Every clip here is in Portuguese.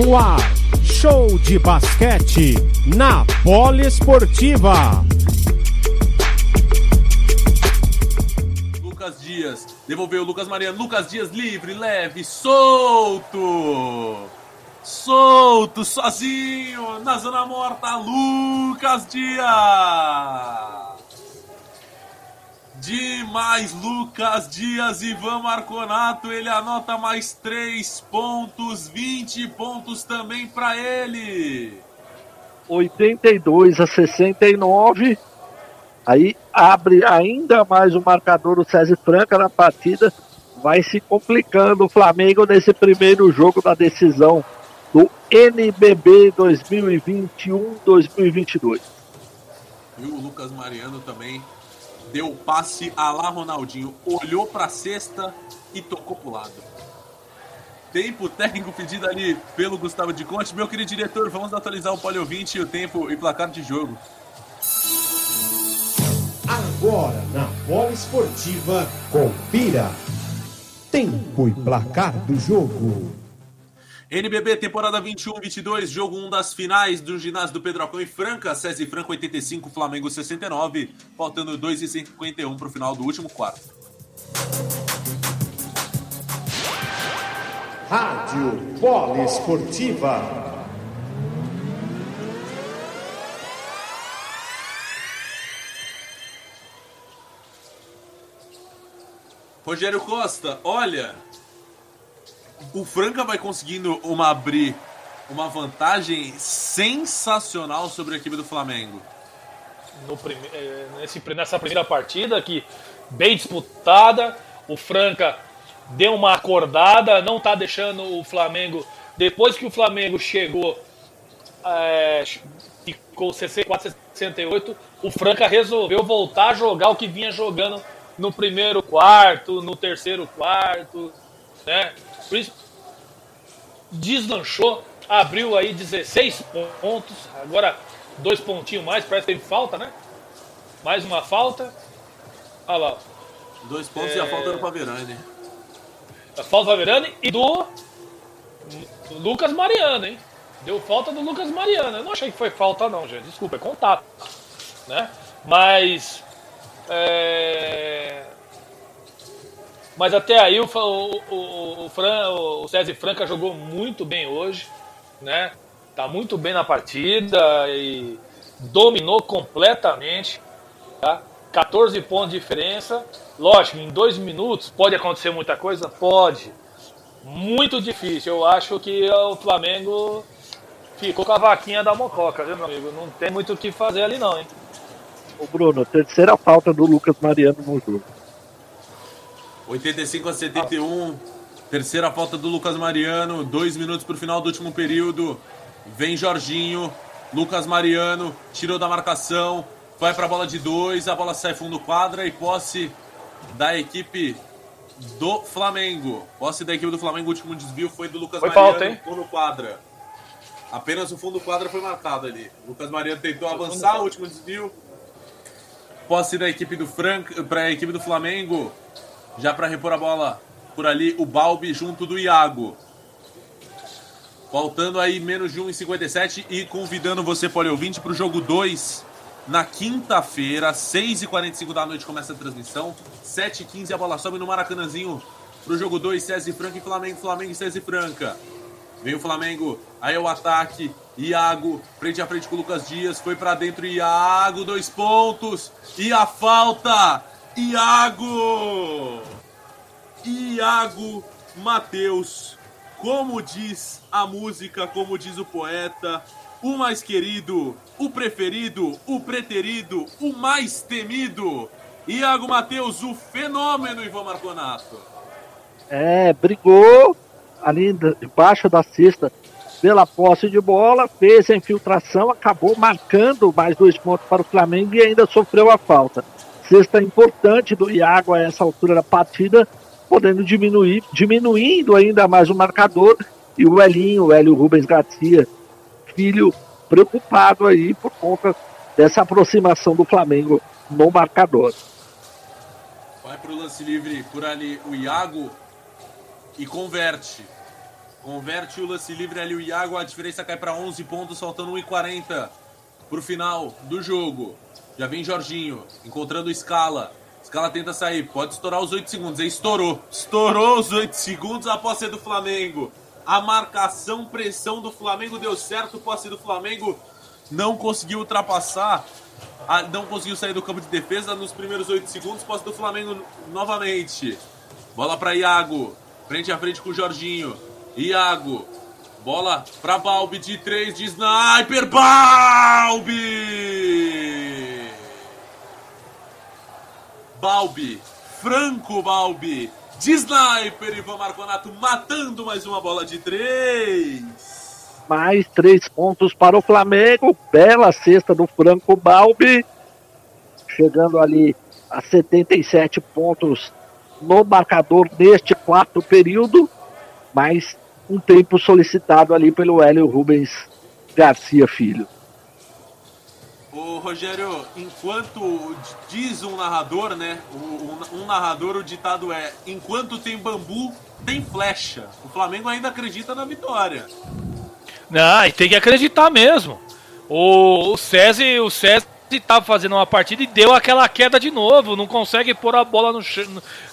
No ar, show de basquete na Poliesportiva. Lucas Dias, devolveu Lucas Mariano. Lucas Dias livre, leve, solto. Solto, sozinho, na zona morta, Lucas Dias. Demais, Lucas Dias, Ivan Marconato, ele anota mais 3 pontos, 20 pontos também para ele. 82 a 69. Aí abre ainda mais o marcador o César Franca na partida. Vai se complicando o Flamengo nesse primeiro jogo da decisão do NBB 2021-2022. E o Lucas Mariano também deu o passe a lá Ronaldinho, olhou para a cesta e tocou pro lado. Tempo técnico pedido ali pelo Gustavo de Conte. Meu querido diretor, vamos atualizar o Polio 20, o tempo e placar de jogo. Agora na Bola Esportiva, confira tempo e placar do jogo. NBB temporada 21-22, jogo 1 das finais do ginásio do Pedrocão e Franca, César Franca 85, Flamengo 69, faltando 2 e 51 para o final do último quarto. Rádio Bola Esportiva. Rogério Costa, olha, o Franca vai conseguindo uma abrir uma vantagem sensacional sobre a equipe do Flamengo. Prime... Eh, nesse, nessa primeira partida que bem disputada, o Franca deu uma acordada, não está deixando o Flamengo. Depois que o Flamengo chegou, é, ficou 64, 68, o Franca resolveu voltar a jogar o que vinha jogando no primeiro quarto, no terceiro quarto, né? Deslanchou, abriu aí 16 pontos, agora dois pontinhos mais, parece que teve falta, né? Mais uma falta. Olha lá. Dois pontos é... e a falta do Paverani. A falta do Paverani e do Lucas Mariano, hein? Deu falta do Lucas Mariano. Eu não achei que foi falta, não, gente. Desculpa, é contato. Né? Mas. É... Mas até aí o, o, o, Fran, o César Franca jogou muito bem hoje, né? Tá muito bem na partida e dominou completamente, tá? 14 pontos de diferença. Lógico, em dois minutos pode acontecer muita coisa? Pode. Muito difícil. Eu acho que o Flamengo ficou com a vaquinha da mococa, viu, meu amigo? Não tem muito o que fazer ali não, hein? Ô Bruno, terceira falta do Lucas Mariano no jogo. 85 a 71. Terceira falta do Lucas Mariano. Dois minutos para o final do último período. Vem Jorginho. Lucas Mariano tirou da marcação. Vai para a bola de dois. A bola sai fundo quadra e posse da equipe do Flamengo. Posse da equipe do Flamengo. O último desvio foi do Lucas foi Mariano. Falta, hein? Fundo quadra. Apenas o fundo quadra foi marcado ali. Lucas Mariano tentou avançar. O último desvio. Posse da equipe do Franca para a equipe do Flamengo. Já para repor a bola por ali, o Balbi junto do Iago. Faltando aí menos de 1,57 e convidando você, ouvinte, para o jogo 2 na quinta-feira, 6h45 da noite começa a transmissão. 7h15 a bola sobe no Maracanãzinho para o jogo 2, César Franca e Flamengo, Flamengo e César Franca. Vem o Flamengo, aí é o ataque. Iago, frente a frente com o Lucas Dias, foi para dentro. Iago, dois pontos. E a falta Iago! Iago Mateus, como diz a música, como diz o poeta, o mais querido, o preferido, o preterido, o mais temido. Iago Mateus, o fenômeno Ivan Marconato. É, brigou ali debaixo da cesta pela posse de bola, fez a infiltração, acabou marcando mais dois pontos para o Flamengo e ainda sofreu a falta cesta importante do Iago a essa altura da partida, podendo diminuir, diminuindo ainda mais o marcador. E o Elinho, o Hélio Rubens Garcia, filho preocupado aí por conta dessa aproximação do Flamengo no marcador. Vai para o lance livre por ali o Iago e converte. Converte o lance livre ali o Iago, a diferença cai para 11 pontos, faltando 1,40 pro final do jogo. Já vem Jorginho, encontrando Scala. Scala tenta sair, pode estourar os 8 segundos. Aí estourou. Estourou os 8 segundos a posse do Flamengo. A marcação, pressão do Flamengo deu certo. Posse do Flamengo não conseguiu ultrapassar. Não conseguiu sair do campo de defesa nos primeiros 8 segundos. Posse do Flamengo novamente. Bola para Iago. Frente a frente com o Jorginho. Iago. Bola para Balbi de 3 de sniper. Balbi! Balbi. Franco Balbi. De sniper, Ivan Marconato matando mais uma bola de 3. Mais três pontos para o Flamengo. Bela cesta do Franco Balbi. Chegando ali a 77 pontos no marcador neste quarto período. Mais um tempo solicitado ali pelo Hélio Rubens Garcia Filho. Ô Rogério, enquanto diz um narrador, né? Um, narrador, o ditado é: enquanto tem bambu, tem flecha. O Flamengo ainda acredita na vitória. Não, e tem que acreditar mesmo. O, César, o César estava fazendo uma partida e deu aquela queda de novo. Não consegue pôr a bola no,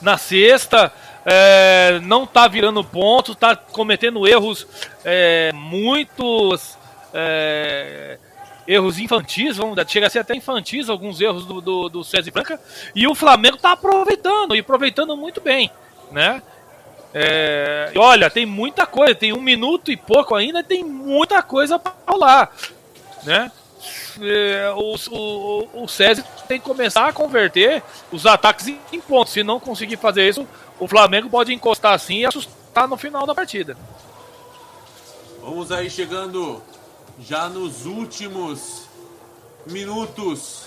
na cesta é, não está virando pontos, está cometendo erros é, muitos é, erros infantis, vamos chega a ser até infantis alguns erros do, do, do César Branca, e o Flamengo está aproveitando, e aproveitando muito bem, né? É, olha, tem muita coisa, tem um minuto e pouco ainda, tem muita coisa para rolar, né? É, o, o, o César tem que começar a converter os ataques em pontos. Se não conseguir fazer isso, o Flamengo pode encostar assim e assustar no final da partida. Vamos aí chegando já nos últimos minutos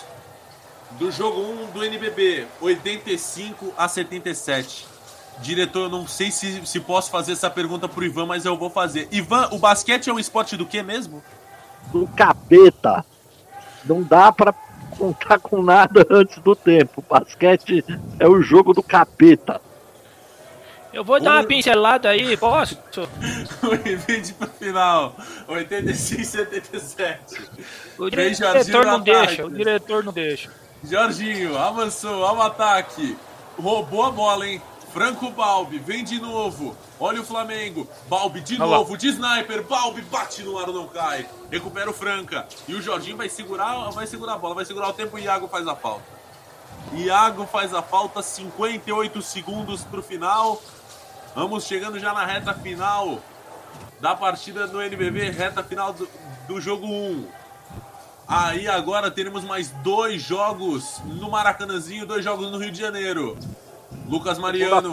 do jogo 1 do NBB, 85 a 77. Diretor, eu não sei se, se posso fazer essa pergunta pro Ivan, mas eu vou fazer. Ivan, o basquete é um esporte do que mesmo? Do capeta. Não dá para contar com nada antes do tempo. O basquete é o jogo do capeta. Eu vou dar uma pincelada aí, posso? Vende pro final. 85 77. O diretor não deixa, o diretor não deixa. Jorginho, avançou, ao ataque. Roubou a bola, hein? Franco Balbi, vem de novo. Olha o Flamengo. Balbi de Olha novo, de sniper. Balbi bate no ar, não cai. Recupera o Franca. E o Jorginho vai segurar, vai segurar a bola, vai segurar o tempo e o Iago faz a falta. Iago faz a falta, 58 segundos pro final. Vamos chegando já na reta final da partida do NBB, reta final do, do jogo 1. Aí agora teremos mais dois jogos no Maracanãzinho, dois jogos no Rio de Janeiro. Lucas Mariano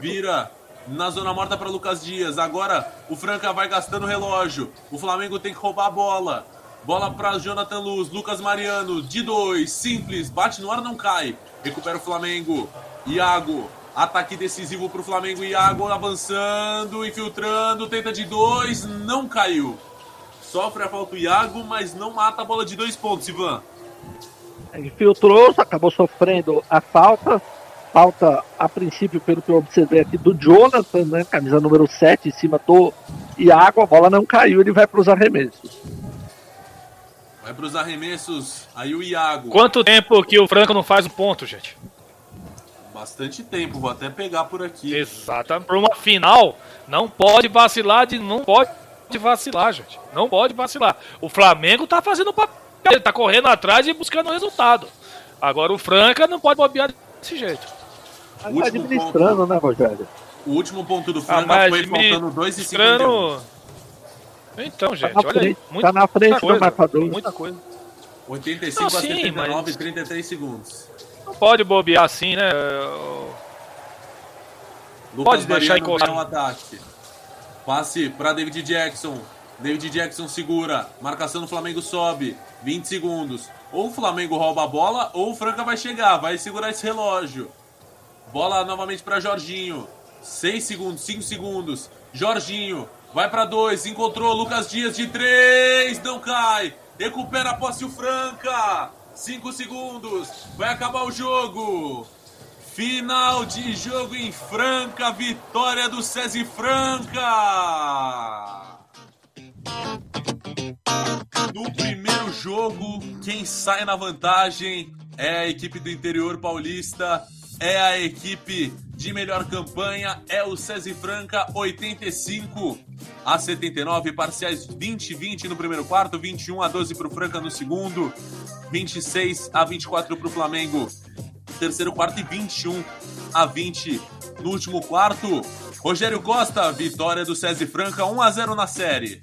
vira na zona morta para Lucas Dias. Agora o Franca vai gastando o relógio. O Flamengo tem que roubar a bola. Bola para Jonathan Luz, Lucas Mariano, de dois, simples, bate no ar, não cai. Recupera o Flamengo. Iago Ataque decisivo para o Flamengo. Iago avançando, infiltrando, tenta de dois, não caiu. Sofre a falta o Iago, mas não mata a bola de dois pontos, Ivan. Infiltrou, acabou sofrendo a falta. Falta, a princípio, pelo que eu observei aqui, do Jonathan, né? Camisa número 7 em cima do Iago. A bola não caiu, ele vai para os arremessos. Vai para os arremessos, aí o Iago. Quanto tempo que o Franco não faz um ponto, gente? Bastante tempo, vou até pegar por aqui. Exatamente. Para uma final, não pode vacilar, de, não pode vacilar, gente. Não pode vacilar. O Flamengo tá fazendo o papel, ele tá correndo atrás e buscando o resultado. Agora o Franca não pode bobear desse jeito. Tá administrando, ponto, né, Rogério? O último ponto do Franca ah, foi faltando 2 e 51. Então, tá gente, tá olha frente, aí. Muita, tá na frente do marcador. Muita coisa. 85 não, a sim, 79 mas... e 33 segundos. Não pode bobear assim, né? Lucas pode deixar encostar. Um ataque. Passe para David Jackson. David Jackson segura. Marcação do Flamengo sobe. 20 segundos. Ou o Flamengo rouba a bola, ou o Franca vai chegar. Vai segurar esse relógio. Bola novamente para Jorginho. 6 segundos, 5 segundos. Jorginho. Vai para 2. Encontrou Lucas Dias de 3. Não cai. Recupera a posse o Franca. 5 segundos. Vai acabar o jogo. Final de jogo em Franca, vitória do SESI Franca! No primeiro jogo, quem sai na vantagem é a equipe do interior paulista, é a equipe de melhor campanha, é o SESI Franca 85 a 79, parciais 20-20 no primeiro quarto, 21 a 12 para o Franca no segundo, 26 a 24 para o Flamengo terceiro quarto e 21 a 20 no último quarto. Rogério Costa, vitória do SESI Franca, 1 a 0 na série.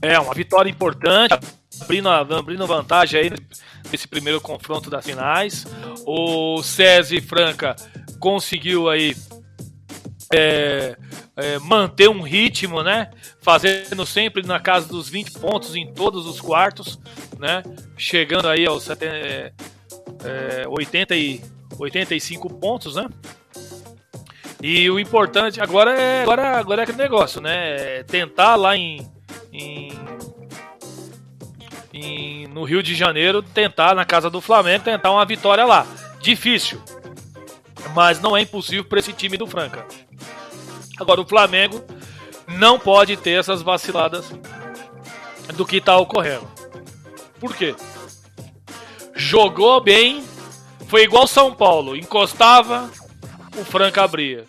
É, uma vitória importante, abrindo, abrindo vantagem aí nesse primeiro confronto das finais. O SESI Franca conseguiu aí é, é, manter um ritmo, né? Fazendo sempre na casa dos 20 pontos em todos os quartos, né? Chegando aí aos é, 80 e 85 pontos, né? E o importante agora é agora, agora é aquele negócio, né? É tentar lá em, em, em, no Rio de Janeiro tentar na casa do Flamengo tentar uma vitória lá. Difícil, mas não é impossível para esse time do Franca. Agora o Flamengo não pode ter essas vaciladas do que está ocorrendo. Por quê? Jogou bem, foi igual São Paulo, encostava, o Franca abria.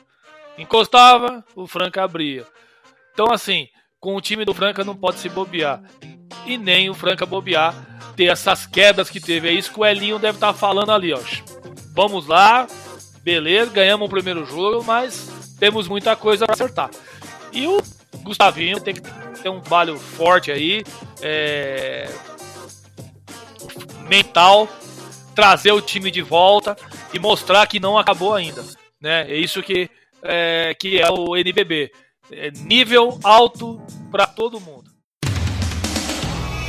Encostava, o Franca abria. Então assim, com o time do Franca não pode se bobear. E nem o Franca bobear ter essas quedas que teve. É isso que o Elinho deve estar tá falando ali, ó. Vamos lá, beleza, ganhamos o primeiro jogo, mas temos muita coisa para acertar. E o Gustavinho tem que ter um balho forte aí, é... mental, trazer o time de volta e mostrar que não acabou ainda. Né? É isso que é, que é o NBB. É nível alto para todo mundo.